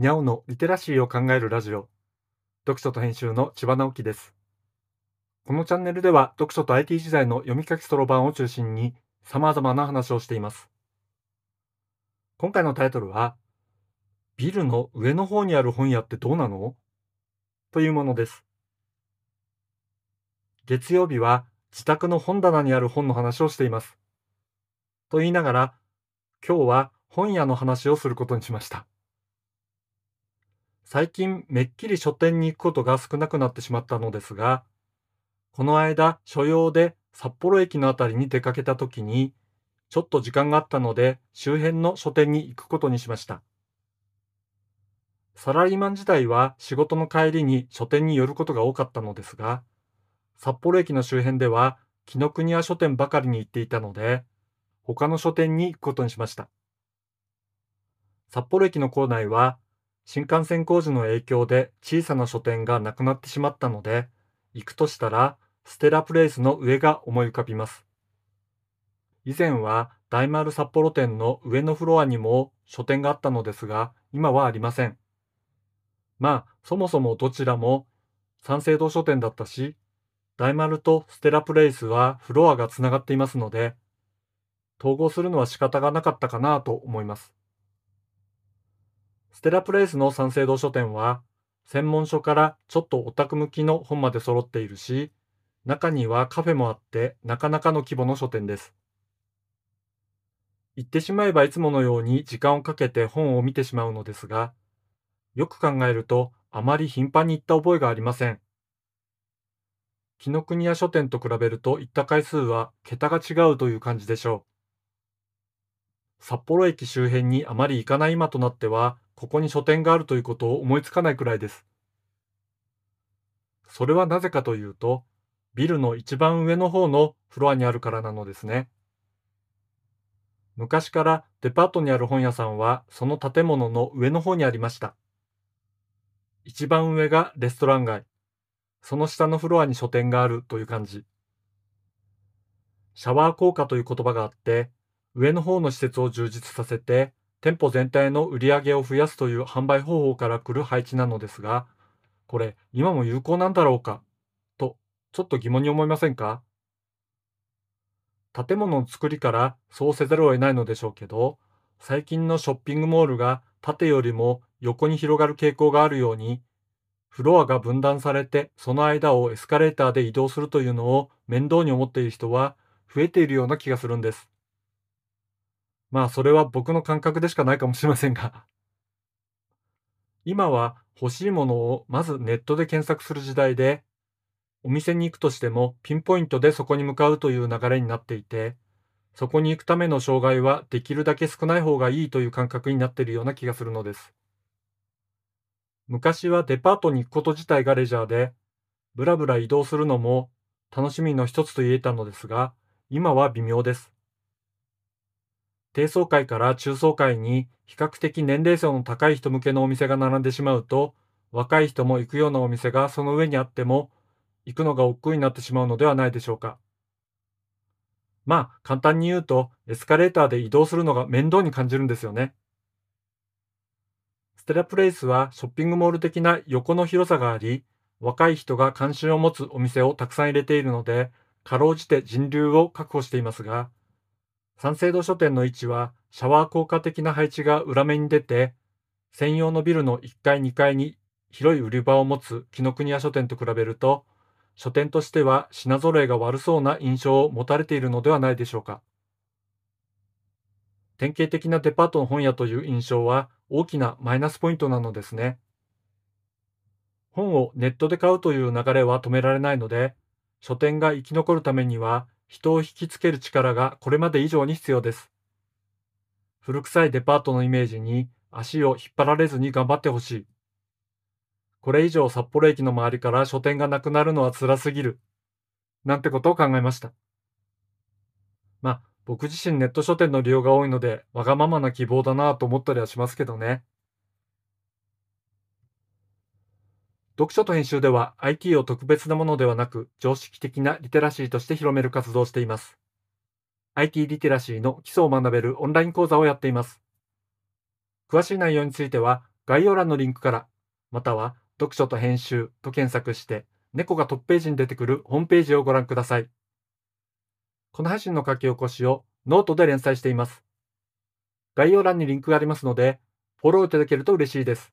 にゃおのリテラシーを考えるラジオ。読書と編集の千葉直樹です。このチャンネルでは読書と IT 時代の読み書きそろばんを中心に様々な話をしています。今回のタイトルは、ビルの上の方にある本屋ってどうなの？というものです。月曜日は自宅の本棚にある本の話をしています。と言いながら、今日は本屋の話をすることにしました。最近めっきり書店に行くことが少なくなってしまったのですが、この間所用で札幌駅のあたりに出かけた時に、ちょっと時間があったので周辺の書店に行くことにしました。サラリーマン時代は仕事の帰りに書店に寄ることが多かったのですが、札幌駅の周辺では紀ノ国屋書店ばかりに行っていたので、他の書店に行くことにしました。札幌駅の構内は新幹線工事の影響で小さな書店がなくなってしまったので、行くとしたらステラプレイスの上が思い浮かびます。以前は大丸札幌店の上のフロアにも書店があったのですが、今はありません。まあ、そもそもどちらも三省堂書店だったし、大丸とステラプレイスはフロアがつながっていますので、統合するのは仕方がなかったかなと思います。ステラプレイスの三省堂書店は、専門書からちょっとオタク向きの本まで揃っているし、中にはカフェもあってなかなかの規模の書店です。言ってしまえばいつものように時間をかけて本を見てしまうのですが、よく考えるとあまり頻繁に行った覚えがありません。紀ノ国屋書店と比べると行った回数は桁が違うという感じでしょう。札幌駅周辺にあまり行かない今となっては、ここに書店があるということを思いつかないくらいです。それはなぜかというと、ビルの一番上の方のフロアにあるからなのですね。昔からデパートにある本屋さんはその建物の上の方にありました。一番上がレストラン街、その下のフロアに書店があるという感じ。シャワー効果という言葉があって、上の方の施設を充実させて、店舗全体の売り上げを増やすという販売方法から来る配置なのですが、これ今も有効なんだろうか？と、ちょっと疑問に思いませんか？建物の作りからそうせざるを得ないのでしょうけど、最近のショッピングモールが縦よりも横に広がる傾向があるように、フロアが分断されてその間をエスカレーターで移動するというのを面倒に思っている人は増えているような気がするんです。まあそれは僕の感覚でしかないかもしれませんが。今は欲しいものをまずネットで検索する時代で、お店に行くとしてもピンポイントでそこに向かうという流れになっていて、そこに行くための障害はできるだけ少ない方がいいという感覚になっているような気がするのです。昔はデパートに行くこと自体がレジャーで、ぶらぶら移動するのも楽しみの一つと言えたのですが、今は微妙です。低層階から中層階に比較的年齢層の高い人向けのお店が並んでしまうと、若い人も行くようなお店がその上にあっても、行くのが億劫になってしまうのではないでしょうか。まあ、簡単に言うと、エスカレーターで移動するのが面倒に感じるんですよね。ステラプレイスはショッピングモール的な横の広さがあり、若い人が関心を持つお店をたくさん入れているので、かろうじて人流を確保していますが、三省堂書店の位置はシャワー効果的な配置が裏目に出て、専用のビルの1階2階に広い売り場を持つ紀ノ国屋書店と比べると、書店としては品揃えが悪そうな印象を持たれているのではないでしょうか。典型的なデパートの本屋という印象は大きなマイナスポイントなのですね。本をネットで買うという流れは止められないので、書店が生き残るためには人を引きつける力がこれまで以上に必要です。古臭いデパートのイメージに足を引っ張られずに頑張ってほしい。これ以上札幌駅の周りから書店がなくなるのは辛すぎる。なんてことを考えました。まあ、僕自身ネット書店の利用が多いので、わがままな希望だなぁと思ったりはしますけどね。読書と編集では IT を特別なものではなく常識的なリテラシーとして広める活動をしています。IT リテラシーの基礎を学べるオンライン講座をやっています。詳しい内容については概要欄のリンクから、または読書と編集と検索して、猫がトップページに出てくるホームページをご覧ください。この配信の書き起こしをノートで連載しています。概要欄にリンクがありますので、フォローいただけると嬉しいです。